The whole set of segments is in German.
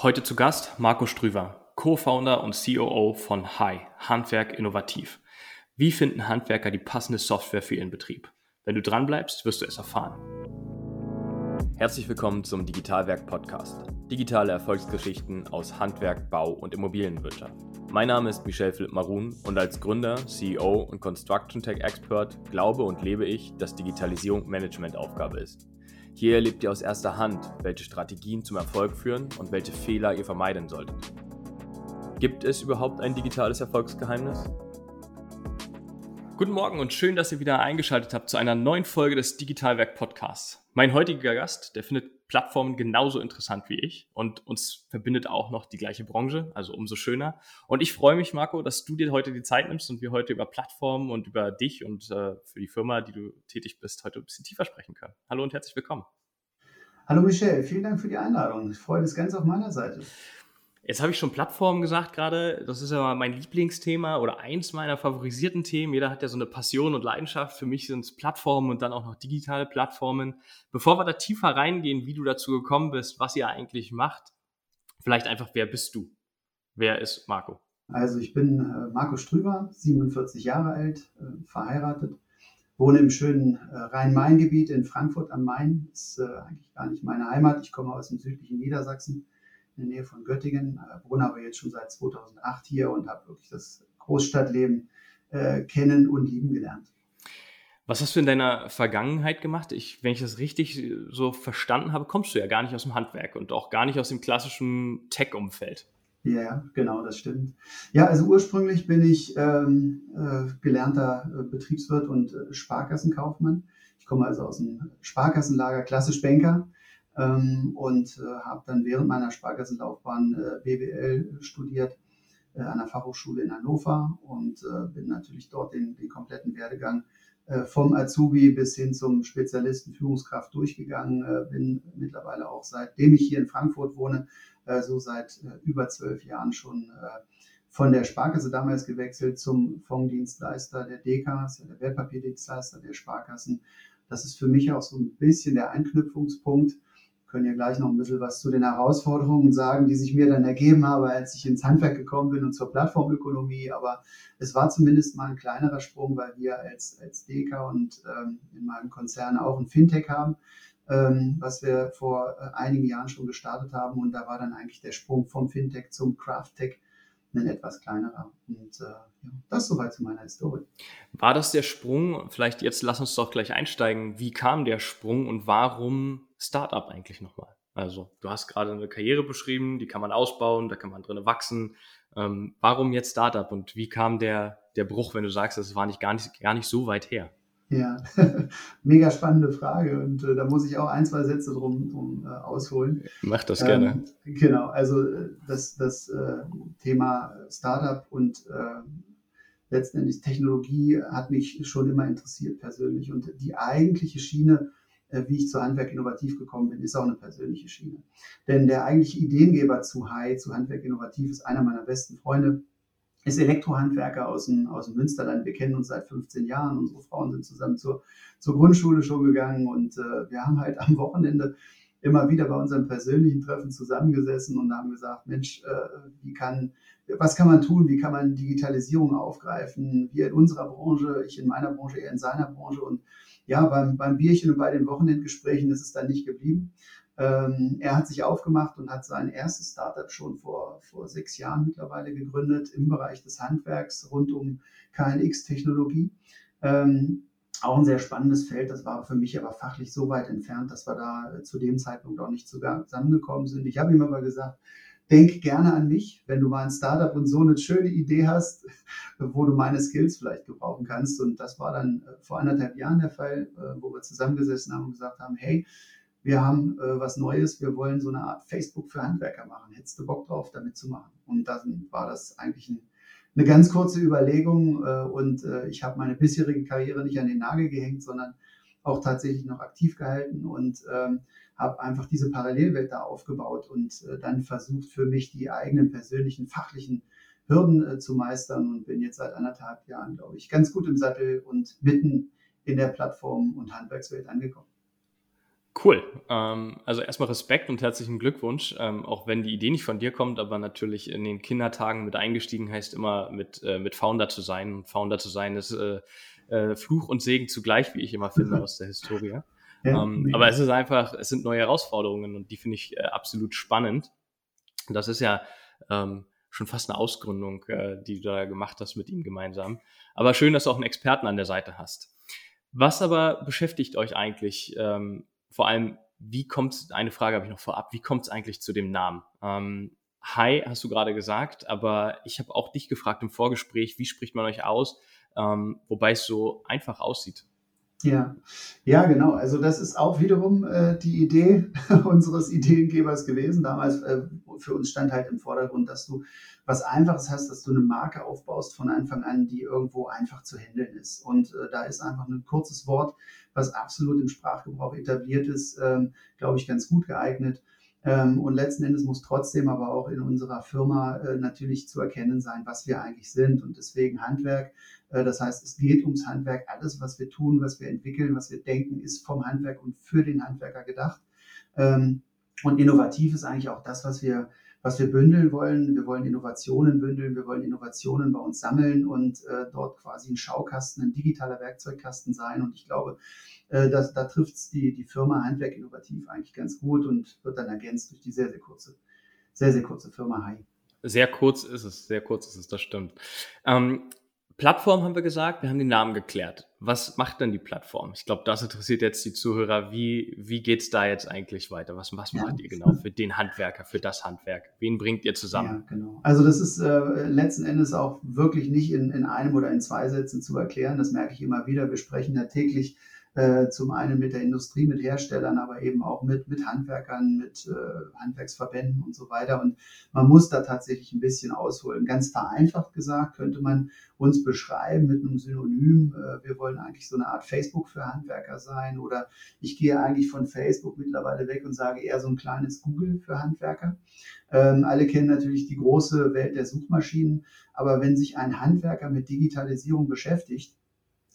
Heute zu Gast Marco Strüver, Co-Founder und COO von Hi, Handwerk Innovativ. Wie finden Handwerker die passende Software für ihren Betrieb? Wenn du dranbleibst, wirst du es erfahren. Herzlich willkommen zum Digitalwerk Podcast. Digitale Erfolgsgeschichten aus Handwerk, Bau und Immobilienwirtschaft. Mein Name ist Michel Philipp Marun und als Gründer, CEO und Construction Tech Expert glaube und lebe ich, dass Digitalisierung Managementaufgabe ist. Hier erlebt ihr aus erster Hand, welche Strategien zum Erfolg führen und welche Fehler ihr vermeiden solltet. Gibt es überhaupt ein digitales Erfolgsgeheimnis? Guten Morgen und schön, dass ihr wieder eingeschaltet habt zu einer neuen Folge des Digitalwerk Podcasts. Mein heutiger Gast, der findet Plattformen genauso interessant wie ich und uns verbindet auch noch die gleiche Branche, also umso schöner. Und ich freue mich, Marco, dass du dir heute die Zeit nimmst und wir heute über Plattformen und über dich und äh, für die Firma, die du tätig bist, heute ein bisschen tiefer sprechen können. Hallo und herzlich willkommen. Hallo Michelle, vielen Dank für die Einladung. Ich freue mich ganz auf meiner Seite. Jetzt habe ich schon Plattformen gesagt gerade. Das ist ja mein Lieblingsthema oder eins meiner favorisierten Themen. Jeder hat ja so eine Passion und Leidenschaft. Für mich sind es Plattformen und dann auch noch digitale Plattformen. Bevor wir da tiefer reingehen, wie du dazu gekommen bist, was ihr eigentlich macht, vielleicht einfach, wer bist du? Wer ist Marco? Also ich bin äh, Marco Strüber, 47 Jahre alt, äh, verheiratet, wohne im schönen äh, Rhein-Main-Gebiet in Frankfurt am Main. Ist eigentlich gar nicht meine Heimat. Ich komme aus dem südlichen Niedersachsen in der Nähe von Göttingen, äh, wohne aber jetzt schon seit 2008 hier und habe wirklich das Großstadtleben äh, kennen und lieben gelernt. Was hast du in deiner Vergangenheit gemacht? Ich, wenn ich das richtig so verstanden habe, kommst du ja gar nicht aus dem Handwerk und auch gar nicht aus dem klassischen Tech-Umfeld. Ja, genau, das stimmt. Ja, also ursprünglich bin ich ähm, äh, gelernter äh, Betriebswirt und äh, Sparkassenkaufmann. Ich komme also aus dem Sparkassenlager, klassisch Banker ähm, und äh, habe dann während meiner Sparkassenlaufbahn äh, BWL studiert äh, an der Fachhochschule in Hannover und äh, bin natürlich dort den, den kompletten Werdegang äh, vom Azubi bis hin zum Spezialisten Führungskraft durchgegangen. Äh, bin mittlerweile auch seitdem ich hier in Frankfurt wohne, so seit über zwölf Jahren schon von der Sparkasse damals gewechselt zum Fondsdienstleister der DK, der Wertpapierdienstleister der Sparkassen. Das ist für mich auch so ein bisschen der Anknüpfungspunkt können ja gleich noch ein bisschen was zu den Herausforderungen sagen, die sich mir dann ergeben haben, als ich ins Handwerk gekommen bin und zur Plattformökonomie. Aber es war zumindest mal ein kleinerer Sprung, weil wir als, als Deka und ähm, in meinem Konzern auch ein Fintech haben, ähm, was wir vor äh, einigen Jahren schon gestartet haben. Und da war dann eigentlich der Sprung vom Fintech zum Crafttech ein etwas kleinerer. Und äh, ja, das soweit zu meiner Historie. War das der Sprung? Vielleicht jetzt lass uns doch gleich einsteigen. Wie kam der Sprung und warum Startup eigentlich nochmal? Also, du hast gerade eine Karriere beschrieben, die kann man ausbauen, da kann man drin wachsen. Ähm, warum jetzt Startup und wie kam der, der Bruch, wenn du sagst, das war nicht gar, nicht gar nicht so weit her? Ja, mega spannende Frage und äh, da muss ich auch ein, zwei Sätze drum, drum äh, ausholen. Mach das gerne. Ähm, genau, also äh, das, das äh, Thema Startup und äh, letztendlich Technologie hat mich schon immer interessiert persönlich und die eigentliche Schiene, äh, wie ich zu Handwerk Innovativ gekommen bin, ist auch eine persönliche Schiene. Denn der eigentliche Ideengeber zu Hai, zu Handwerk Innovativ, ist einer meiner besten Freunde, ist Elektrohandwerker aus dem, aus dem Münsterland. Wir kennen uns seit 15 Jahren. Unsere Frauen sind zusammen zur, zur Grundschule schon gegangen und äh, wir haben halt am Wochenende immer wieder bei unserem persönlichen Treffen zusammengesessen und haben gesagt, Mensch, äh, wie kann, was kann man tun? Wie kann man Digitalisierung aufgreifen? Wir in unserer Branche, ich in meiner Branche, er in seiner Branche. Und ja, beim, beim Bierchen und bei den Wochenendgesprächen ist es dann nicht geblieben. Ähm, er hat sich aufgemacht und hat sein erstes Startup schon vor, vor sechs Jahren mittlerweile gegründet im Bereich des Handwerks rund um KNX-Technologie. Ähm, auch ein sehr spannendes Feld. Das war für mich aber fachlich so weit entfernt, dass wir da zu dem Zeitpunkt auch nicht zusammengekommen sind. Ich habe ihm aber gesagt, denk gerne an mich, wenn du mal ein Startup und so eine schöne Idee hast, wo du meine Skills vielleicht gebrauchen kannst. Und das war dann äh, vor anderthalb Jahren der Fall, äh, wo wir zusammengesessen haben und gesagt haben, hey, wir haben äh, was Neues, wir wollen so eine Art Facebook für Handwerker machen. Hättest du Bock drauf, damit zu machen? Und dann war das eigentlich ein, eine ganz kurze Überlegung äh, und äh, ich habe meine bisherige Karriere nicht an den Nagel gehängt, sondern auch tatsächlich noch aktiv gehalten und ähm, habe einfach diese Parallelwelt da aufgebaut und äh, dann versucht für mich die eigenen persönlichen fachlichen Hürden äh, zu meistern und bin jetzt seit anderthalb Jahren, glaube ich, ganz gut im Sattel und mitten in der Plattform- und Handwerkswelt angekommen. Cool. Ähm, also erstmal Respekt und herzlichen Glückwunsch, ähm, auch wenn die Idee nicht von dir kommt, aber natürlich in den Kindertagen mit eingestiegen heißt immer mit, äh, mit Founder zu sein. Und Founder zu sein ist äh, äh, Fluch und Segen zugleich, wie ich immer finde aus der Historie. Ja, ähm, aber es ist einfach, es sind neue Herausforderungen und die finde ich äh, absolut spannend. Und das ist ja ähm, schon fast eine Ausgründung, äh, die du da gemacht hast mit ihm gemeinsam. Aber schön, dass du auch einen Experten an der Seite hast. Was aber beschäftigt euch eigentlich? Ähm, vor allem, wie kommt eine Frage habe ich noch vorab, wie kommt es eigentlich zu dem Namen? Ähm, Hi, hast du gerade gesagt, aber ich habe auch dich gefragt im Vorgespräch, wie spricht man euch aus, ähm, wobei es so einfach aussieht. Ja, ja, genau. Also das ist auch wiederum äh, die Idee unseres Ideengebers gewesen. Damals äh, für uns stand halt im Vordergrund, dass du was Einfaches hast, dass du eine Marke aufbaust von Anfang an, die irgendwo einfach zu handeln ist. Und äh, da ist einfach ein kurzes Wort, was absolut im Sprachgebrauch etabliert ist, ähm, glaube ich, ganz gut geeignet. Ähm, und letzten Endes muss trotzdem aber auch in unserer Firma äh, natürlich zu erkennen sein, was wir eigentlich sind. Und deswegen Handwerk. Äh, das heißt, es geht ums Handwerk. Alles, was wir tun, was wir entwickeln, was wir denken, ist vom Handwerk und für den Handwerker gedacht. Ähm, und innovativ ist eigentlich auch das, was wir was wir bündeln wollen. Wir wollen Innovationen bündeln, wir wollen Innovationen bei uns sammeln und äh, dort quasi ein Schaukasten, ein digitaler Werkzeugkasten sein. Und ich glaube, äh, dass, da trifft es die, die Firma Handwerk Innovativ eigentlich ganz gut und wird dann ergänzt durch die sehr, sehr kurze, sehr, sehr kurze Firma Hai. Sehr kurz ist es, sehr kurz ist es, das stimmt. Ähm, Plattform haben wir gesagt, wir haben den Namen geklärt. Was macht denn die Plattform? Ich glaube, das interessiert jetzt die Zuhörer. Wie, wie geht's da jetzt eigentlich weiter? Was, was ja. macht ihr genau für den Handwerker, für das Handwerk? Wen bringt ihr zusammen? Ja, genau. Also das ist äh, letzten Endes auch wirklich nicht in, in einem oder in zwei Sätzen zu erklären. Das merke ich immer wieder. Wir sprechen ja täglich äh, zum einen mit der Industrie, mit Herstellern, aber eben auch mit, mit Handwerkern, mit äh, Handwerksverbänden und so weiter. Und man muss da tatsächlich ein bisschen ausholen. Ganz vereinfacht gesagt könnte man uns beschreiben mit einem Synonym. Äh, wir wollen eigentlich so eine Art Facebook für Handwerker sein oder ich gehe eigentlich von Facebook mittlerweile weg und sage eher so ein kleines Google für Handwerker. Ähm, alle kennen natürlich die große Welt der Suchmaschinen, aber wenn sich ein Handwerker mit Digitalisierung beschäftigt,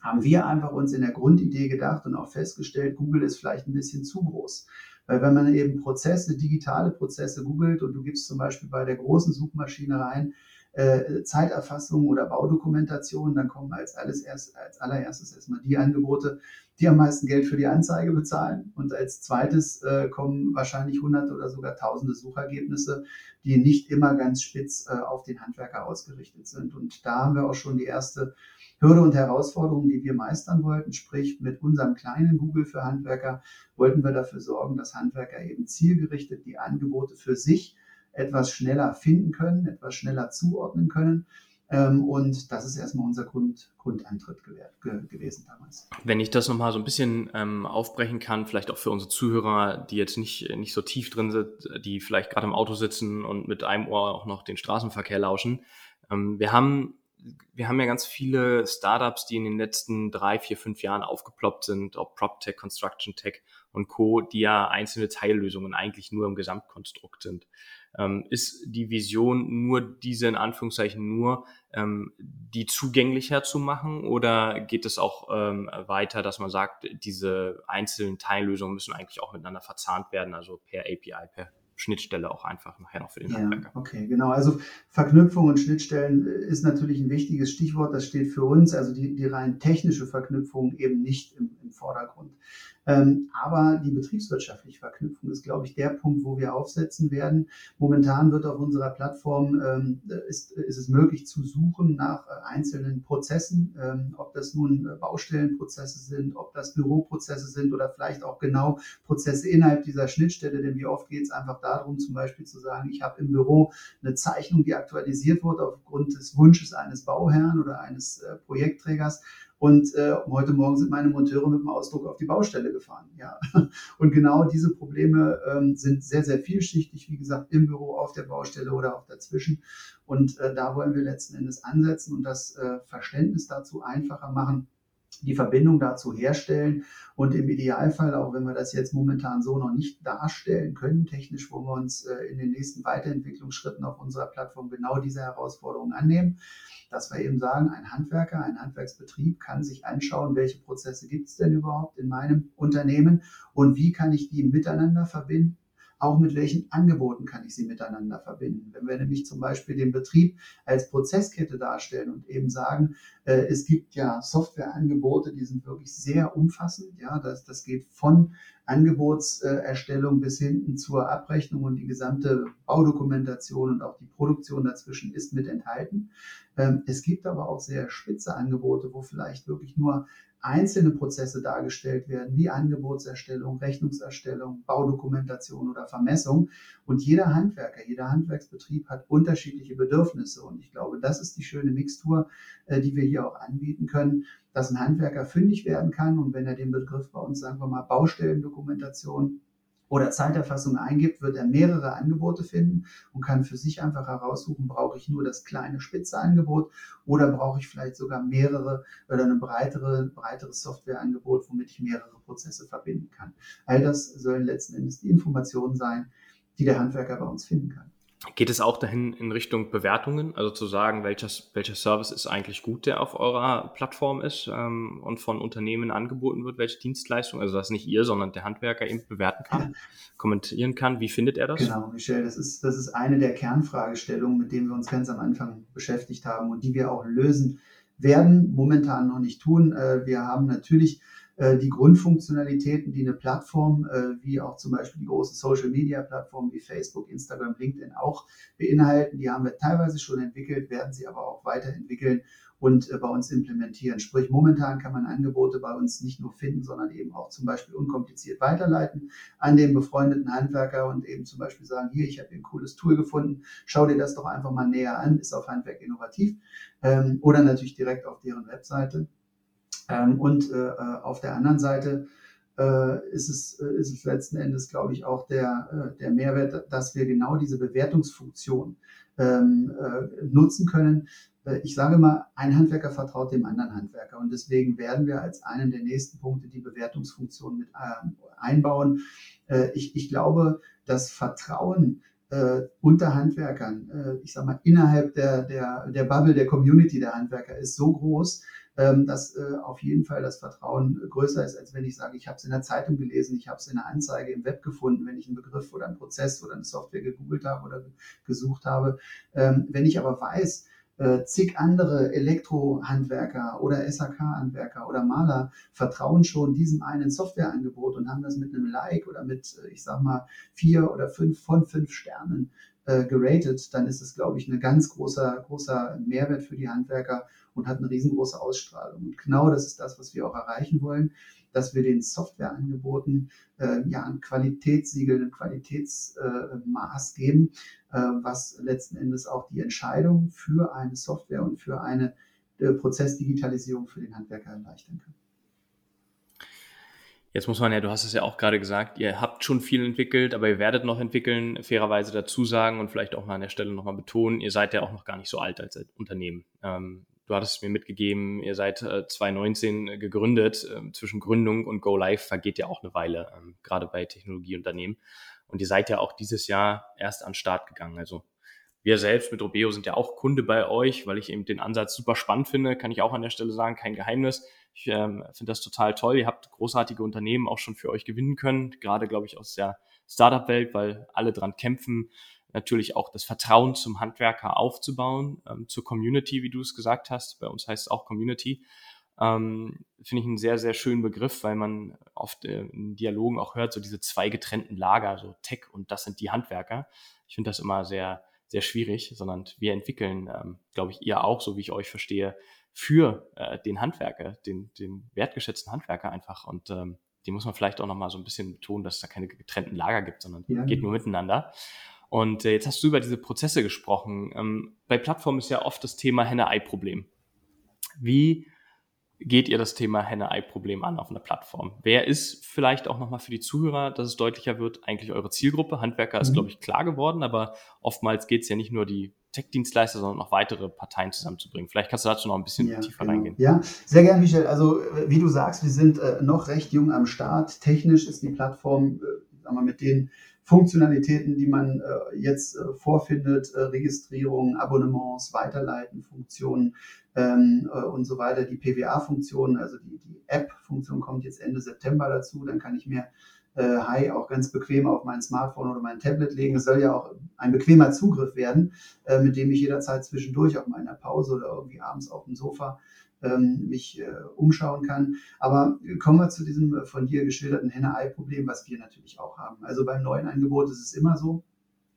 haben wir einfach uns in der Grundidee gedacht und auch festgestellt, Google ist vielleicht ein bisschen zu groß. Weil wenn man eben Prozesse, digitale Prozesse googelt und du gibst zum Beispiel bei der großen Suchmaschine rein, äh, Zeiterfassung oder Baudokumentation, dann kommen als, alles erst, als allererstes erstmal die Angebote, die am meisten Geld für die Anzeige bezahlen. Und als zweites äh, kommen wahrscheinlich hunderte oder sogar tausende Suchergebnisse, die nicht immer ganz spitz äh, auf den Handwerker ausgerichtet sind. Und da haben wir auch schon die erste Hürde und Herausforderung, die wir meistern wollten, sprich mit unserem kleinen Google für Handwerker, wollten wir dafür sorgen, dass Handwerker eben zielgerichtet die Angebote für sich etwas schneller finden können, etwas schneller zuordnen können. Ähm, und das ist erstmal unser Grund, Grundantritt gewährt, ge gewesen damals. Wenn ich das nochmal so ein bisschen ähm, aufbrechen kann, vielleicht auch für unsere Zuhörer, die jetzt nicht, nicht so tief drin sind, die vielleicht gerade im Auto sitzen und mit einem Ohr auch noch den Straßenverkehr lauschen. Ähm, wir haben wir haben ja ganz viele Startups, die in den letzten drei, vier, fünf Jahren aufgeploppt sind, ob PropTech, Construction Tech und Co., die ja einzelne Teillösungen eigentlich nur im Gesamtkonstrukt sind. Ähm, ist die Vision nur diese in Anführungszeichen nur, ähm, die zugänglicher zu machen oder geht es auch ähm, weiter, dass man sagt, diese einzelnen Teillösungen müssen eigentlich auch miteinander verzahnt werden, also per API, per Schnittstelle auch einfach nachher noch für den ja, Okay, genau. Also Verknüpfung und Schnittstellen ist natürlich ein wichtiges Stichwort. Das steht für uns, also die, die rein technische Verknüpfung eben nicht im, im Vordergrund. Ähm, aber die betriebswirtschaftliche Verknüpfung ist, glaube ich, der Punkt, wo wir aufsetzen werden. Momentan wird auf unserer Plattform ähm, ist, ist es möglich zu suchen nach äh, einzelnen Prozessen, ähm, ob das nun äh, Baustellenprozesse sind, ob das Büroprozesse sind oder vielleicht auch genau Prozesse innerhalb dieser Schnittstelle. Denn wie oft geht es einfach darum, zum Beispiel zu sagen, ich habe im Büro eine Zeichnung, die aktualisiert wurde aufgrund des Wunsches eines Bauherrn oder eines äh, Projektträgers und äh, heute Morgen sind meine Monteure mit dem Ausdruck auf die Baustelle gefahren. Ja. Und genau diese Probleme ähm, sind sehr, sehr vielschichtig, wie gesagt, im Büro, auf der Baustelle oder auch dazwischen. Und äh, da wollen wir letzten Endes ansetzen und das äh, Verständnis dazu einfacher machen die Verbindung dazu herstellen und im Idealfall, auch wenn wir das jetzt momentan so noch nicht darstellen können, technisch, wo wir uns äh, in den nächsten Weiterentwicklungsschritten auf unserer Plattform genau diese Herausforderungen annehmen, dass wir eben sagen, ein Handwerker, ein Handwerksbetrieb kann sich anschauen, welche Prozesse gibt es denn überhaupt in meinem Unternehmen und wie kann ich die miteinander verbinden auch mit welchen Angeboten kann ich sie miteinander verbinden. Wenn wir nämlich zum Beispiel den Betrieb als Prozesskette darstellen und eben sagen, äh, es gibt ja Softwareangebote, die sind wirklich sehr umfassend. Ja, das, das geht von Angebotserstellung bis hinten zur Abrechnung und die gesamte Baudokumentation und auch die Produktion dazwischen ist mit enthalten. Ähm, es gibt aber auch sehr spitze Angebote, wo vielleicht wirklich nur einzelne Prozesse dargestellt werden, wie Angebotserstellung, Rechnungserstellung, Baudokumentation oder Vermessung. Und jeder Handwerker, jeder Handwerksbetrieb hat unterschiedliche Bedürfnisse. Und ich glaube, das ist die schöne Mixtur, äh, die wir hier auch anbieten können, dass ein Handwerker fündig werden kann. Und wenn er den Begriff bei uns, sagen wir mal, Baustellendokumentation oder Zeiterfassung eingibt, wird er mehrere Angebote finden und kann für sich einfach heraussuchen, brauche ich nur das kleine spitze Angebot oder brauche ich vielleicht sogar mehrere oder ein breitere, breiteres Softwareangebot, womit ich mehrere Prozesse verbinden kann. All das sollen letzten Endes die Informationen sein, die der Handwerker bei uns finden kann. Geht es auch dahin in Richtung Bewertungen, also zu sagen, welcher, welcher Service ist eigentlich gut, der auf eurer Plattform ist ähm, und von Unternehmen angeboten wird, welche Dienstleistung, also dass nicht ihr, sondern der Handwerker eben bewerten kann, kommentieren kann. Wie findet er das? Genau, Michelle, das ist, das ist eine der Kernfragestellungen, mit denen wir uns ganz am Anfang beschäftigt haben und die wir auch lösen werden, momentan noch nicht tun. Äh, wir haben natürlich die Grundfunktionalitäten, die eine Plattform äh, wie auch zum Beispiel die großen Social-Media-Plattformen wie Facebook, Instagram, LinkedIn auch beinhalten. Die haben wir teilweise schon entwickelt, werden sie aber auch weiterentwickeln und äh, bei uns implementieren. Sprich, momentan kann man Angebote bei uns nicht nur finden, sondern eben auch zum Beispiel unkompliziert weiterleiten an den befreundeten Handwerker und eben zum Beispiel sagen, hier, ich habe ein cooles Tool gefunden, schau dir das doch einfach mal näher an, ist auf Handwerk innovativ ähm, oder natürlich direkt auf deren Webseite. Ähm, und äh, äh, auf der anderen Seite äh, ist, es, äh, ist es letzten Endes, glaube ich, auch der, äh, der Mehrwert, dass wir genau diese Bewertungsfunktion ähm, äh, nutzen können. Ich sage mal, ein Handwerker vertraut dem anderen Handwerker und deswegen werden wir als einen der nächsten Punkte die Bewertungsfunktion mit einbauen. Ich, ich glaube, das Vertrauen unter Handwerkern, ich sage mal, innerhalb der, der, der Bubble der Community der Handwerker ist so groß, ähm, dass äh, auf jeden Fall das Vertrauen größer ist, als wenn ich sage, ich habe es in der Zeitung gelesen, ich habe es in der Anzeige im Web gefunden, wenn ich einen Begriff oder einen Prozess oder eine Software gegoogelt habe oder gesucht habe. Ähm, wenn ich aber weiß, äh, zig andere Elektrohandwerker oder SAK-Handwerker oder Maler vertrauen schon diesem einen Softwareangebot und haben das mit einem Like oder mit, äh, ich sag mal, vier oder fünf von fünf Sternen äh, geratet, dann ist es, glaube ich, ein ganz großer, großer Mehrwert für die Handwerker und hat eine riesengroße Ausstrahlung. Und genau das ist das, was wir auch erreichen wollen, dass wir den Softwareangeboten äh, ja ein Qualitätssiegel, ein Qualitätsmaß äh, geben, äh, was letzten Endes auch die Entscheidung für eine Software und für eine äh, Prozessdigitalisierung für den Handwerker erleichtern kann. Jetzt muss man ja, du hast es ja auch gerade gesagt, ihr habt schon viel entwickelt, aber ihr werdet noch entwickeln, fairerweise dazu sagen und vielleicht auch mal an der Stelle nochmal betonen, ihr seid ja auch noch gar nicht so alt als Unternehmen. Ähm, du hattest mir mitgegeben, ihr seid äh, 2019 gegründet. Ähm, zwischen Gründung und Go Live vergeht ja auch eine Weile, ähm, gerade bei Technologieunternehmen. Und ihr seid ja auch dieses Jahr erst an Start gegangen. Also wir selbst mit Robeo sind ja auch Kunde bei euch, weil ich eben den Ansatz super spannend finde, kann ich auch an der Stelle sagen, kein Geheimnis. Ich ähm, finde das total toll. Ihr habt großartige Unternehmen auch schon für euch gewinnen können, gerade glaube ich aus der Startup-Welt, weil alle dran kämpfen, natürlich auch das Vertrauen zum Handwerker aufzubauen, ähm, zur Community, wie du es gesagt hast. Bei uns heißt es auch Community. Ähm, Finde ich einen sehr, sehr schönen Begriff, weil man oft äh, in Dialogen auch hört, so diese zwei getrennten Lager, so Tech und das sind die Handwerker. Ich finde das immer sehr, sehr schwierig, sondern wir entwickeln, ähm, glaube ich, ihr auch, so wie ich euch verstehe, für äh, den Handwerker, den, den wertgeschätzten Handwerker einfach. Und ähm, die muss man vielleicht auch nochmal so ein bisschen betonen, dass es da keine getrennten Lager gibt, sondern ja. geht nur miteinander. Und äh, jetzt hast du über diese Prozesse gesprochen. Ähm, bei Plattformen ist ja oft das Thema Henne-Ei-Problem. Wie geht ihr das Thema Henne-Ei-Problem an auf einer Plattform? Wer ist vielleicht auch nochmal für die Zuhörer, dass es deutlicher wird, eigentlich eure Zielgruppe? Handwerker ist, mhm. glaube ich, klar geworden, aber oftmals geht es ja nicht nur die Tech-Dienstleister, sondern noch weitere Parteien zusammenzubringen. Vielleicht kannst du dazu noch ein bisschen ja, tiefer genau. reingehen. Ja, sehr gerne, Michel. Also, wie du sagst, wir sind äh, noch recht jung am Start. Technisch ist die Plattform, äh, sagen wir, mit den Funktionalitäten, die man äh, jetzt äh, vorfindet, äh, Registrierung, Abonnements, Weiterleiten, Funktionen ähm, äh, und so weiter, die PWA-Funktion, also die, die App-Funktion kommt jetzt Ende September dazu, dann kann ich mir äh, Hi auch ganz bequem auf mein Smartphone oder mein Tablet legen. Es soll ja auch ein bequemer Zugriff werden, äh, mit dem ich jederzeit zwischendurch auf meiner Pause oder irgendwie abends auf dem Sofa ähm, mich äh, umschauen kann. Aber kommen wir zu diesem äh, von dir geschilderten Henne-Ei-Problem, was wir natürlich auch haben. Also beim neuen Angebot ist es immer so,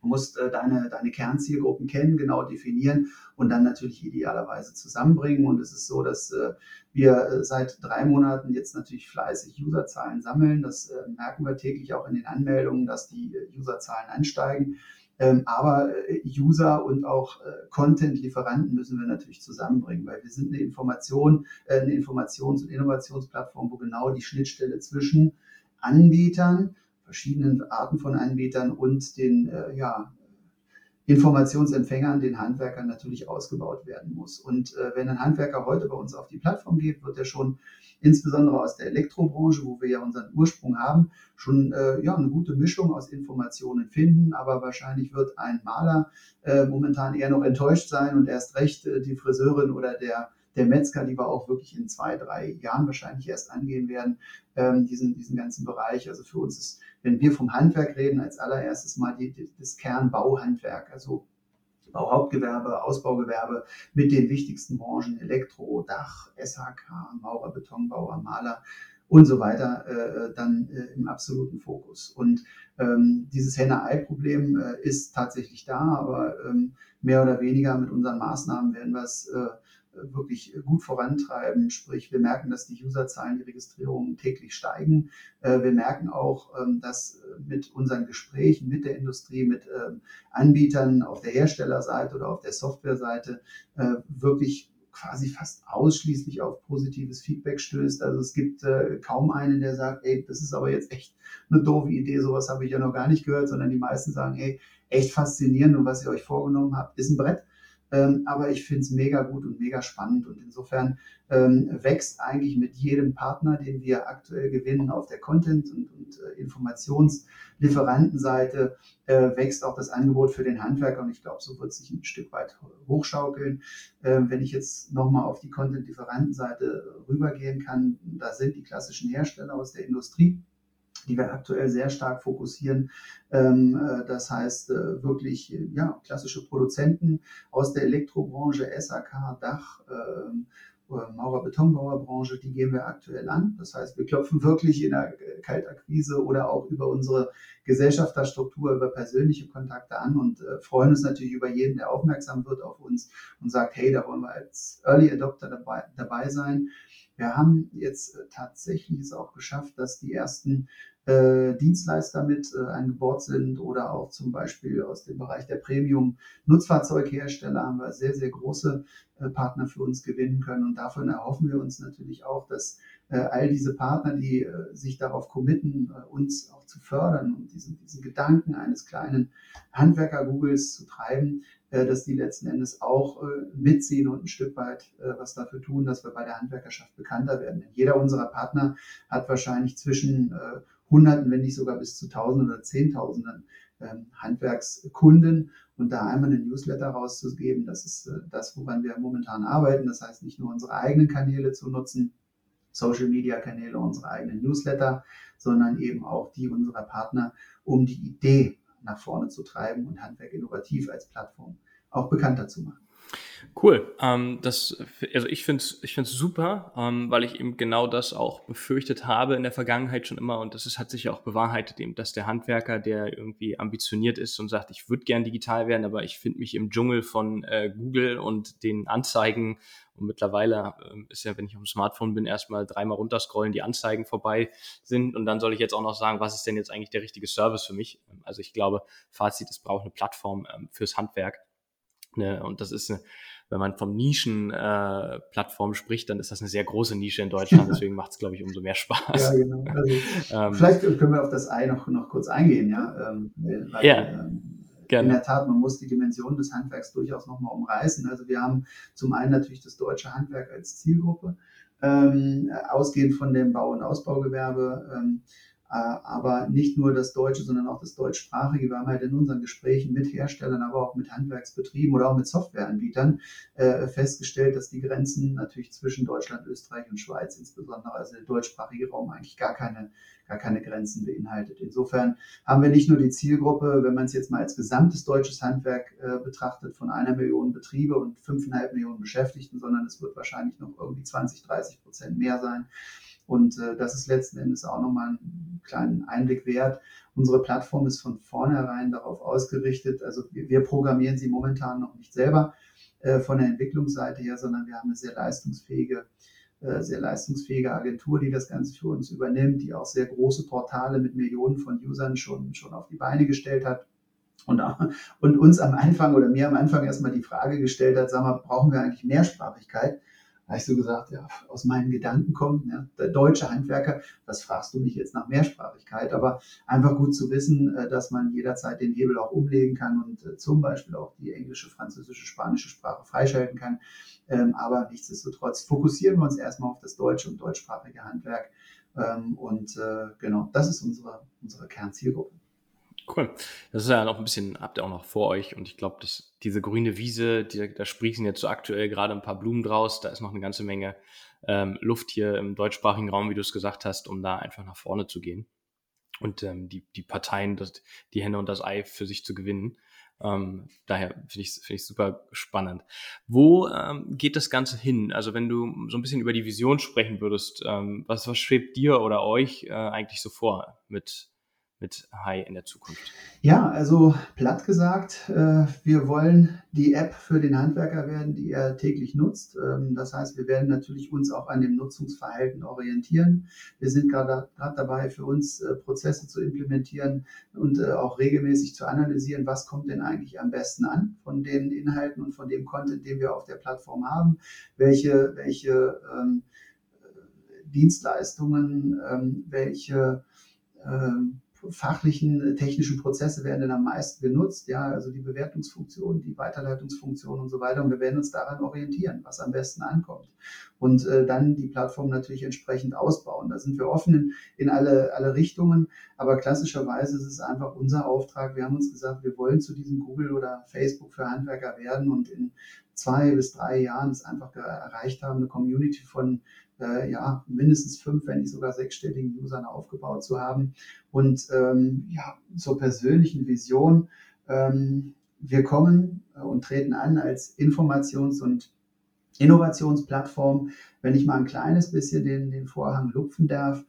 Du musst äh, deine, deine Kernzielgruppen kennen, genau definieren und dann natürlich idealerweise zusammenbringen. Und es ist so, dass äh, wir äh, seit drei Monaten jetzt natürlich fleißig Userzahlen sammeln. Das äh, merken wir täglich auch in den Anmeldungen, dass die äh, Userzahlen ansteigen. Ähm, aber User und auch äh, Content-Lieferanten müssen wir natürlich zusammenbringen, weil wir sind eine Information, äh, eine Informations- und Innovationsplattform, wo genau die Schnittstelle zwischen Anbietern, verschiedenen Arten von Anbietern und den äh, ja, Informationsempfängern, den Handwerkern natürlich ausgebaut werden muss. Und äh, wenn ein Handwerker heute bei uns auf die Plattform geht, wird er schon insbesondere aus der Elektrobranche, wo wir ja unseren Ursprung haben, schon äh, ja, eine gute Mischung aus Informationen finden. Aber wahrscheinlich wird ein Maler äh, momentan eher noch enttäuscht sein und erst recht äh, die Friseurin oder der der Metzger, die wir auch wirklich in zwei, drei Jahren wahrscheinlich erst angehen werden, ähm, diesen, diesen ganzen Bereich. Also für uns ist, wenn wir vom Handwerk reden, als allererstes mal die, die, das Kernbauhandwerk, also Bauhauptgewerbe, Ausbaugewerbe mit den wichtigsten Branchen Elektro, Dach, SHK, Maurer, Betonbauer, Maler und so weiter äh, dann äh, im absoluten Fokus. Und ähm, dieses Henne-Ei-Problem äh, ist tatsächlich da, aber ähm, mehr oder weniger mit unseren Maßnahmen werden wir es äh, wirklich gut vorantreiben. Sprich, wir merken, dass die Userzahlen, die Registrierungen täglich steigen. Äh, wir merken auch, ähm, dass äh, mit unseren Gesprächen mit der Industrie, mit ähm, Anbietern auf der Herstellerseite oder auf der Softwareseite äh, wirklich quasi fast ausschließlich auf positives Feedback stößt. Also es gibt äh, kaum einen, der sagt, ey, das ist aber jetzt echt eine doofe Idee, sowas habe ich ja noch gar nicht gehört, sondern die meisten sagen, ey, echt faszinierend und was ihr euch vorgenommen habt, ist ein Brett. Ähm, aber ich finde es mega gut und mega spannend. Und insofern ähm, wächst eigentlich mit jedem Partner, den wir aktuell gewinnen auf der Content- und, und äh, Informationslieferantenseite, äh, wächst auch das Angebot für den Handwerker. Und ich glaube, so wird sich ein Stück weit hochschaukeln. Ähm, wenn ich jetzt nochmal auf die Content-Lieferantenseite rübergehen kann, da sind die klassischen Hersteller aus der Industrie die wir aktuell sehr stark fokussieren. Ähm, äh, das heißt äh, wirklich ja, klassische Produzenten aus der Elektrobranche, SAK, Dach, ähm, äh, Maurer-Betonbauerbranche, die gehen wir aktuell an. Das heißt, wir klopfen wirklich in der Kaltakquise oder auch über unsere Gesellschafterstruktur, über persönliche Kontakte an und äh, freuen uns natürlich über jeden, der aufmerksam wird auf uns und sagt, hey, da wollen wir als Early Adopter dabei, dabei sein. Wir haben jetzt tatsächlich es auch geschafft, dass die ersten äh, Dienstleister mit äh, sind oder auch zum Beispiel aus dem Bereich der Premium-Nutzfahrzeughersteller haben wir sehr, sehr große äh, Partner für uns gewinnen können. Und davon erhoffen wir uns natürlich auch, dass äh, all diese Partner, die äh, sich darauf committen, äh, uns auch zu fördern und diesen, diesen Gedanken eines kleinen Handwerker-Googles zu treiben, dass die letzten Endes auch mitziehen und ein Stück weit was dafür tun, dass wir bei der Handwerkerschaft bekannter werden. Denn jeder unserer Partner hat wahrscheinlich zwischen Hunderten, wenn nicht sogar bis zu Tausenden oder Zehntausenden ähm, Handwerkskunden und da einmal eine Newsletter rauszugeben, das ist äh, das, woran wir momentan arbeiten. Das heißt, nicht nur unsere eigenen Kanäle zu nutzen, Social Media Kanäle, unsere eigenen Newsletter, sondern eben auch die unserer Partner, um die Idee nach vorne zu treiben und Handwerk innovativ als Plattform auch bekannter zu machen. Cool. Ähm, das, also ich finde es ich find's super, ähm, weil ich eben genau das auch befürchtet habe in der Vergangenheit schon immer und das ist, hat sich ja auch bewahrheitet, eben, dass der Handwerker, der irgendwie ambitioniert ist und sagt, ich würde gern digital werden, aber ich finde mich im Dschungel von äh, Google und den Anzeigen und mittlerweile äh, ist ja, wenn ich auf dem Smartphone bin, erstmal dreimal runterscrollen, die Anzeigen vorbei sind und dann soll ich jetzt auch noch sagen, was ist denn jetzt eigentlich der richtige Service für mich? Also ich glaube, Fazit, es braucht eine Plattform ähm, fürs Handwerk Ne? Und das ist eine, wenn man vom Nischen-Plattform äh, spricht, dann ist das eine sehr große Nische in Deutschland. Deswegen macht es, glaube ich, umso mehr Spaß. Ja, genau. Also, ähm, vielleicht können wir auf das Ei noch, noch kurz eingehen, ja. Ähm, weil, ja. Ähm, Gerne. In der Tat, man muss die Dimension des Handwerks durchaus nochmal umreißen. Also wir haben zum einen natürlich das deutsche Handwerk als Zielgruppe, ähm, ausgehend von dem Bau- und Ausbaugewerbe. Ähm, äh, aber nicht nur das Deutsche, sondern auch das Deutschsprachige. Wir haben halt in unseren Gesprächen mit Herstellern, aber auch mit Handwerksbetrieben oder auch mit Softwareanbietern äh, festgestellt, dass die Grenzen natürlich zwischen Deutschland, Österreich und Schweiz insbesondere, also der deutschsprachige Raum eigentlich gar keine, gar keine Grenzen beinhaltet. Insofern haben wir nicht nur die Zielgruppe, wenn man es jetzt mal als gesamtes deutsches Handwerk äh, betrachtet, von einer Million Betriebe und fünfeinhalb Millionen Beschäftigten, sondern es wird wahrscheinlich noch irgendwie 20, 30 Prozent mehr sein. Und äh, das ist letzten Endes auch nochmal einen kleinen Einblick wert. Unsere Plattform ist von vornherein darauf ausgerichtet, also wir, wir programmieren sie momentan noch nicht selber äh, von der Entwicklungsseite her, sondern wir haben eine sehr leistungsfähige äh, sehr leistungsfähige Agentur, die das Ganze für uns übernimmt, die auch sehr große Portale mit Millionen von Usern schon, schon auf die Beine gestellt hat. Und, und uns am Anfang oder mir am Anfang erstmal die Frage gestellt hat, sag mal, brauchen wir eigentlich Mehrsprachigkeit? Da habe ich so gesagt, ja, aus meinen Gedanken kommt, ja, der deutsche Handwerker, das fragst du mich jetzt nach Mehrsprachigkeit, aber einfach gut zu wissen, äh, dass man jederzeit den Hebel auch umlegen kann und äh, zum Beispiel auch die englische, französische, spanische Sprache freischalten kann. Ähm, aber nichtsdestotrotz fokussieren wir uns erstmal auf das deutsche und deutschsprachige Handwerk. Ähm, und äh, genau, das ist unsere, unsere Kernzielgruppe. Cool. Das ist ja noch ein bisschen, habt ihr auch noch vor euch und ich glaube, dass diese grüne Wiese, die, da sprießen jetzt so aktuell gerade ein paar Blumen draus, da ist noch eine ganze Menge ähm, Luft hier im deutschsprachigen Raum, wie du es gesagt hast, um da einfach nach vorne zu gehen und ähm, die, die Parteien, das, die Hände und das Ei für sich zu gewinnen. Ähm, daher finde ich finde ich super spannend. Wo ähm, geht das Ganze hin? Also wenn du so ein bisschen über die Vision sprechen würdest, ähm, was, was schwebt dir oder euch äh, eigentlich so vor mit mit Hai in der Zukunft? Ja, also platt gesagt, äh, wir wollen die App für den Handwerker werden, die er täglich nutzt. Ähm, das heißt, wir werden natürlich uns auch an dem Nutzungsverhalten orientieren. Wir sind gerade dabei, für uns äh, Prozesse zu implementieren und äh, auch regelmäßig zu analysieren, was kommt denn eigentlich am besten an von den Inhalten und von dem Content, den wir auf der Plattform haben, welche, welche ähm, Dienstleistungen, ähm, welche fachlichen, äh, technischen Prozesse werden denn am meisten genutzt, ja, also die Bewertungsfunktion, die Weiterleitungsfunktion und so weiter. Und wir werden uns daran orientieren, was am besten ankommt. Und äh, dann die Plattform natürlich entsprechend ausbauen. Da sind wir offen in, in alle, alle Richtungen. Aber klassischerweise ist es einfach unser Auftrag. Wir haben uns gesagt, wir wollen zu diesem Google oder Facebook für Handwerker werden und in zwei bis drei Jahren es einfach erreicht haben, eine Community von äh, ja, mindestens fünf, wenn nicht sogar sechsstelligen Usern aufgebaut zu haben. Und ähm, ja, zur persönlichen Vision. Ähm, wir kommen äh, und treten an als Informations- und Innovationsplattform. Wenn ich mal ein kleines bisschen den, den Vorhang lupfen darf,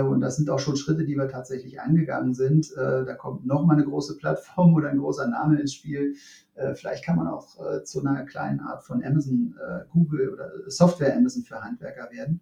und das sind auch schon Schritte, die wir tatsächlich angegangen sind. Äh, da kommt nochmal eine große Plattform oder ein großer Name ins Spiel. Äh, vielleicht kann man auch zu einer kleinen Art von Amazon, Google oder Software Amazon für Handwerker werden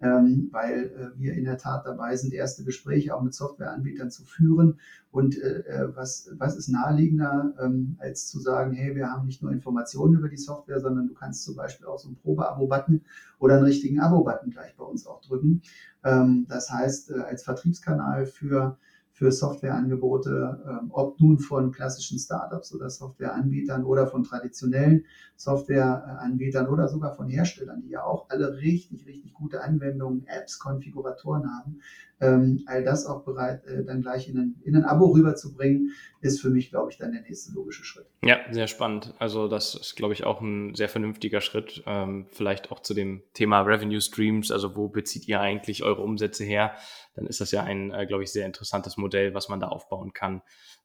ähm, weil äh, wir in der Tat dabei sind, erste Gespräche auch mit Softwareanbietern zu führen. Und äh, äh, was, was ist naheliegender, ähm, als zu sagen, hey, wir haben nicht nur Informationen über die Software, sondern du kannst zum Beispiel auch so einen Probe-Abo-Button oder einen richtigen Abo-Button gleich bei uns auch drücken. Ähm, das heißt, äh, als Vertriebskanal für für Softwareangebote, ähm, ob nun von klassischen Startups oder Softwareanbietern oder von traditionellen Softwareanbietern oder sogar von Herstellern, die ja auch alle richtig, richtig gute Anwendungen, Apps, Konfiguratoren haben, ähm, all das auch bereit, äh, dann gleich in ein, in ein Abo rüberzubringen, ist für mich, glaube ich, dann der nächste logische Schritt. Ja, sehr spannend. Also das ist, glaube ich, auch ein sehr vernünftiger Schritt. Ähm, vielleicht auch zu dem Thema Revenue Streams. Also wo bezieht ihr eigentlich eure Umsätze her? Dann ist das ja ein, äh, glaube ich, sehr interessantes Modell, was man da aufbauen kann.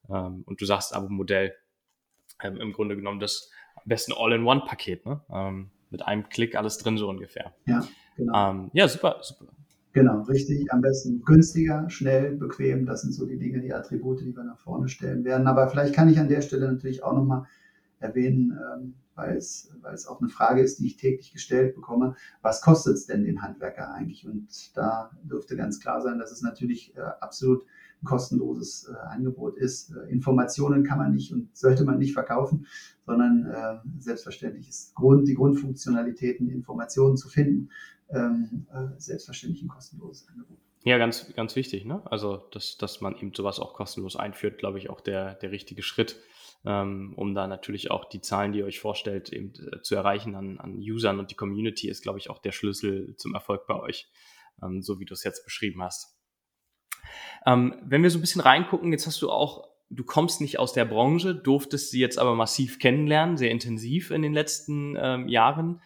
Ähm, und du sagst Abo-Modell ähm, im Grunde genommen das am besten All-in-One-Paket, ne? Ähm, mit einem Klick alles drin so ungefähr. Ja, genau. Ähm, ja, super, super. Genau, richtig. Am besten günstiger, schnell, bequem. Das sind so die Dinge, die Attribute, die wir nach vorne stellen werden. Aber vielleicht kann ich an der Stelle natürlich auch nochmal erwähnen, ähm, weil es, weil es auch eine Frage ist, die ich täglich gestellt bekomme. Was kostet es denn den Handwerker eigentlich? Und da dürfte ganz klar sein, dass es natürlich äh, absolut ein kostenloses äh, Angebot ist. Äh, Informationen kann man nicht und sollte man nicht verkaufen, sondern selbstverständlich ist Grund, die Grundfunktionalitäten, Informationen zu finden, ähm, äh, selbstverständlich ein kostenloses Angebot. Ja, ganz, ganz wichtig, ne? Also, dass, dass man eben sowas auch kostenlos einführt, glaube ich, auch der, der richtige Schritt, ähm, um da natürlich auch die Zahlen, die ihr euch vorstellt, eben äh, zu erreichen an, an Usern und die Community ist, glaube ich, auch der Schlüssel zum Erfolg bei euch, ähm, so wie du es jetzt beschrieben hast. Ähm, wenn wir so ein bisschen reingucken, jetzt hast du auch, du kommst nicht aus der Branche, durftest sie jetzt aber massiv kennenlernen, sehr intensiv in den letzten ähm, Jahren.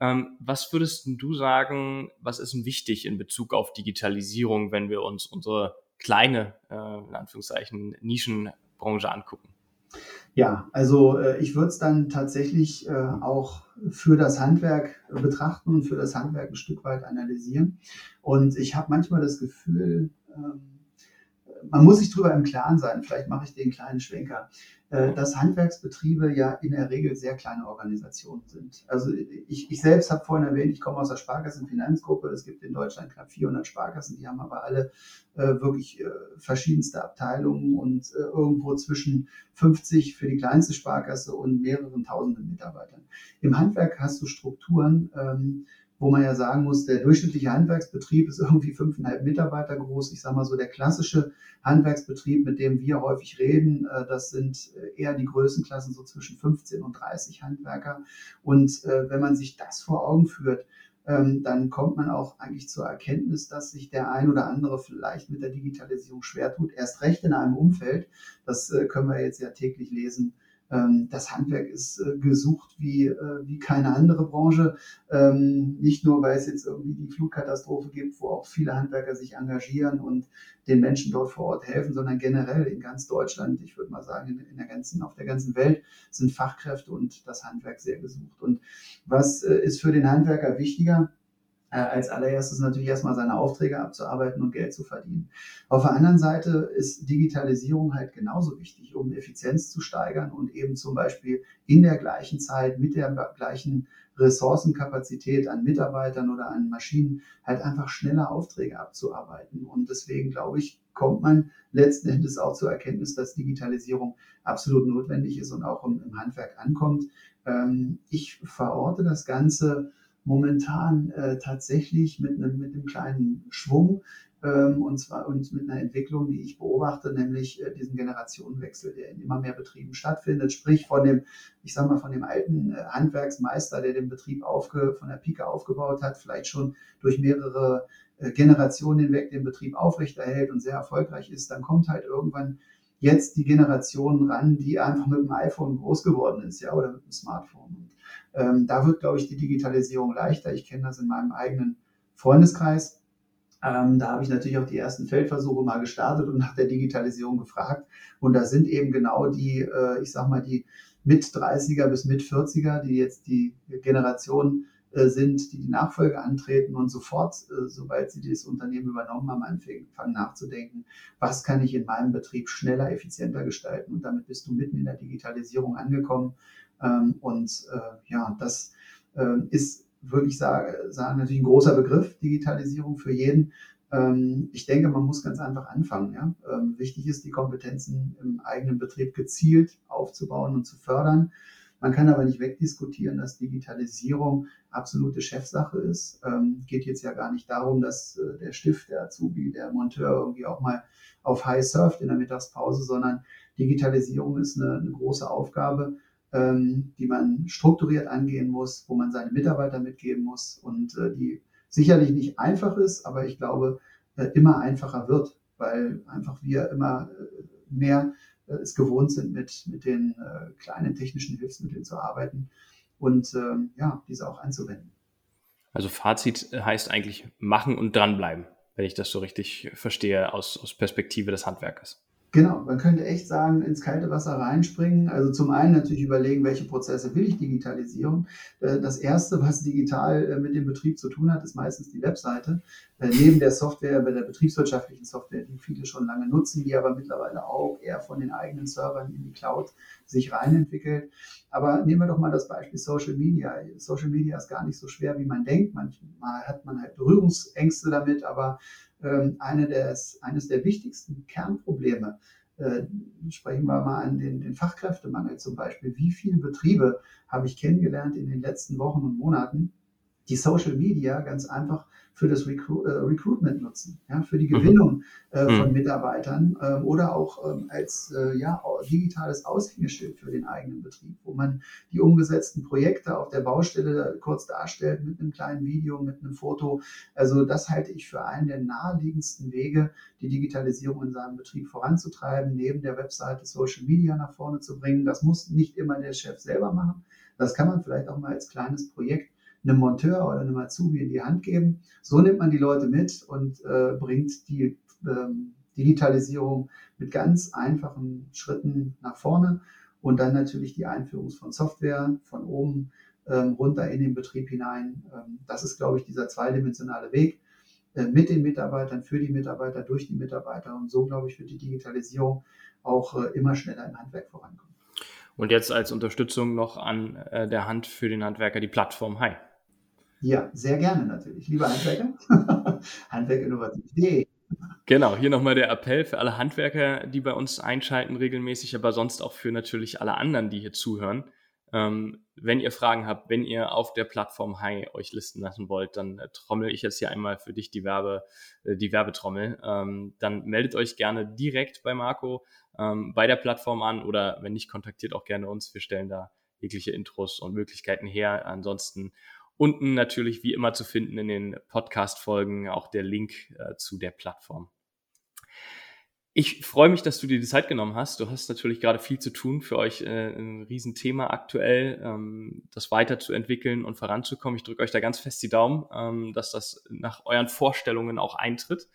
Ähm, was würdest du sagen, was ist denn wichtig in Bezug auf Digitalisierung, wenn wir uns unsere kleine, äh, in Anführungszeichen, Nischenbranche angucken? Ja, also äh, ich würde es dann tatsächlich äh, auch für das Handwerk betrachten und für das Handwerk ein Stück weit analysieren. Und ich habe manchmal das Gefühl, ähm, man muss sich darüber im Klaren sein, vielleicht mache ich den kleinen Schwenker, äh, dass Handwerksbetriebe ja in der Regel sehr kleine Organisationen sind. Also ich, ich selbst habe vorhin erwähnt, ich komme aus der Sparkassenfinanzgruppe. Es gibt in Deutschland knapp 400 Sparkassen, die haben aber alle äh, wirklich äh, verschiedenste Abteilungen und irgendwo zwischen 50 für die kleinste Sparkasse und mehreren tausenden Mitarbeitern. Im Handwerk hast du Strukturen, ähm, wo man ja sagen muss, der durchschnittliche Handwerksbetrieb ist irgendwie fünfeinhalb Mitarbeiter groß. Ich sage mal so, der klassische Handwerksbetrieb, mit dem wir häufig reden, äh, das sind äh, eher die Größenklassen so zwischen 15 und 30 Handwerker. Und äh, wenn man sich das vor Augen führt, ähm, dann kommt man auch eigentlich zur Erkenntnis, dass sich der ein oder andere vielleicht mit der Digitalisierung schwer tut. Erst recht in einem Umfeld, das können wir jetzt ja täglich lesen, das Handwerk ist äh, gesucht wie, äh, wie keine andere Branche. Ähm, nicht nur, weil es jetzt irgendwie die Flugkatastrophe gibt, wo auch viele Handwerker sich engagieren und den Menschen dort vor Ort helfen, sondern generell in ganz Deutschland, ich würde mal sagen, in, der ganzen, auf der ganzen Welt sind Fachkräfte und das Handwerk sehr gesucht. Und was äh, ist für den Handwerker wichtiger? Äh, als allererstes natürlich erstmal seine Aufträge abzuarbeiten und Geld zu verdienen. Auf der anderen Seite ist Digitalisierung halt genauso wichtig, um Effizienz zu steigern und eben zum Beispiel in der gleichen Zeit mit der gleichen Ressourcenkapazität an Mitarbeitern oder an Maschinen halt einfach schneller Aufträge abzuarbeiten. Und deswegen glaube ich, kommt man letzten Endes auch zur Erkenntnis, dass Digitalisierung absolut notwendig ist und auch im, Handwerk ankommt. Ähm, ich verorte das Ganze momentan äh, tatsächlich mit einem, mit einem kleinen Schwung ähm, und zwar und mit einer Entwicklung, die ich beobachte, nämlich äh, diesen Generationenwechsel, der in immer mehr Betrieben stattfindet. Sprich von dem, ich sage mal, von dem alten äh, Handwerksmeister, der den Betrieb aufge, von der Pike aufgebaut hat, vielleicht schon durch mehrere äh, Generationen hinweg den Betrieb aufrechterhält und sehr erfolgreich ist, dann kommt halt irgendwann jetzt die Generation ran, die einfach mit dem iPhone groß geworden ist, ja, oder mit dem Smartphone. Ähm, da wird, glaube ich, die Digitalisierung leichter. Ich kenne das in meinem eigenen Freundeskreis. Ähm, da habe ich natürlich auch die ersten Feldversuche mal gestartet und nach der Digitalisierung gefragt. Und da sind eben genau die, äh, ich sag mal, die mit 30er bis mit 40er, die jetzt die Generation äh, sind, die die Nachfolge antreten und sofort, äh, sobald sie dieses Unternehmen übernommen haben, anfangen nachzudenken, was kann ich in meinem Betrieb schneller, effizienter gestalten. Und damit bist du mitten in der Digitalisierung angekommen. Ähm, und äh, ja, das äh, ist wirklich sagen, sagen natürlich ein großer Begriff, Digitalisierung für jeden. Ähm, ich denke, man muss ganz einfach anfangen. Ja? Ähm, wichtig ist, die Kompetenzen im eigenen Betrieb gezielt aufzubauen und zu fördern. Man kann aber nicht wegdiskutieren, dass Digitalisierung absolute Chefsache ist. Ähm, geht jetzt ja gar nicht darum, dass äh, der Stift, der Azubi, der Monteur irgendwie auch mal auf High surft in der Mittagspause, sondern Digitalisierung ist eine, eine große Aufgabe, ähm, die man strukturiert angehen muss, wo man seine Mitarbeiter mitgeben muss und äh, die sicherlich nicht einfach ist, aber ich glaube, äh, immer einfacher wird, weil einfach wir immer äh, mehr äh, es gewohnt sind, mit, mit den äh, kleinen technischen Hilfsmitteln zu arbeiten und ähm, ja, diese auch anzuwenden. Also Fazit heißt eigentlich machen und dranbleiben, wenn ich das so richtig verstehe aus, aus Perspektive des Handwerkers. Genau, man könnte echt sagen, ins kalte Wasser reinspringen. Also zum einen natürlich überlegen, welche Prozesse will ich digitalisieren. Äh, das erste, was digital äh, mit dem Betrieb zu tun hat, ist meistens die Webseite. Äh, neben der Software, bei der betriebswirtschaftlichen Software, die viele schon lange nutzen, die aber mittlerweile auch eher von den eigenen Servern in die Cloud sich reinentwickelt. Aber nehmen wir doch mal das Beispiel Social Media. Social Media ist gar nicht so schwer, wie man denkt. Manchmal hat man halt Berührungsängste damit, aber eine des, eines der wichtigsten Kernprobleme. Äh, sprechen wir mal an den, den Fachkräftemangel zum Beispiel. Wie viele Betriebe habe ich kennengelernt in den letzten Wochen und Monaten, die Social Media ganz einfach für das Recru äh, Recruitment nutzen, ja, für die mhm. Gewinnung äh, von mhm. Mitarbeitern ähm, oder auch ähm, als äh, ja, digitales Aushängeschild für den eigenen Betrieb, wo man die umgesetzten Projekte auf der Baustelle kurz darstellt mit einem kleinen Video, mit einem Foto. Also das halte ich für einen der naheliegendsten Wege, die Digitalisierung in seinem Betrieb voranzutreiben, neben der Webseite Social Media nach vorne zu bringen. Das muss nicht immer der Chef selber machen. Das kann man vielleicht auch mal als kleines Projekt einem Monteur oder einem Azubi in die Hand geben. So nimmt man die Leute mit und äh, bringt die ähm, Digitalisierung mit ganz einfachen Schritten nach vorne und dann natürlich die Einführung von Software von oben ähm, runter in den Betrieb hinein. Ähm, das ist, glaube ich, dieser zweidimensionale Weg äh, mit den Mitarbeitern, für die Mitarbeiter, durch die Mitarbeiter. Und so, glaube ich, wird die Digitalisierung auch äh, immer schneller im Handwerk vorankommen. Und jetzt als Unterstützung noch an äh, der Hand für den Handwerker die Plattform Hi. Ja, sehr gerne natürlich. Lieber Handwerker, handwerkinnovativ.de. Genau, hier nochmal der Appell für alle Handwerker, die bei uns einschalten regelmäßig, aber sonst auch für natürlich alle anderen, die hier zuhören. Ähm, wenn ihr Fragen habt, wenn ihr auf der Plattform Hi euch listen lassen wollt, dann äh, trommel ich jetzt hier einmal für dich die, Werbe, äh, die Werbetrommel. Ähm, dann meldet euch gerne direkt bei Marco ähm, bei der Plattform an oder wenn nicht, kontaktiert auch gerne uns. Wir stellen da jegliche Intros und Möglichkeiten her. Ansonsten Unten natürlich wie immer zu finden in den Podcast-Folgen auch der Link äh, zu der Plattform. Ich freue mich, dass du dir die Zeit genommen hast. Du hast natürlich gerade viel zu tun für euch, äh, ein Riesenthema aktuell, ähm, das weiterzuentwickeln und voranzukommen. Ich drücke euch da ganz fest die Daumen, ähm, dass das nach euren Vorstellungen auch eintritt.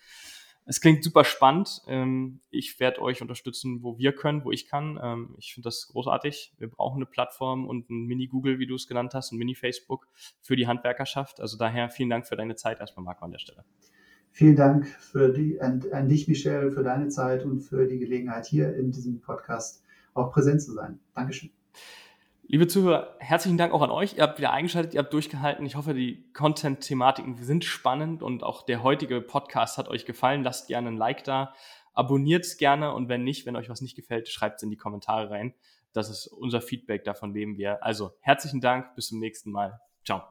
Es klingt super spannend. Ähm, ich werde euch unterstützen, wo wir können, wo ich kann. Ähm, ich finde das großartig. Wir brauchen eine Plattform und ein Mini-Google, wie du es genannt hast, ein Mini-Facebook für die Handwerkerschaft. Also daher vielen Dank für deine Zeit erstmal, Marco, an der Stelle. Vielen Dank für die, an, an dich, Michelle, für deine Zeit und für die Gelegenheit, hier in diesem Podcast auch präsent zu sein. Dankeschön. Liebe Zuhörer, herzlichen Dank auch an euch. Ihr habt wieder eingeschaltet, ihr habt durchgehalten. Ich hoffe, die Content-Thematiken sind spannend und auch der heutige Podcast hat euch gefallen. Lasst gerne ein Like da, abonniert gerne und wenn nicht, wenn euch was nicht gefällt, schreibt es in die Kommentare rein. Das ist unser Feedback, davon leben wir. Also herzlichen Dank, bis zum nächsten Mal. Ciao.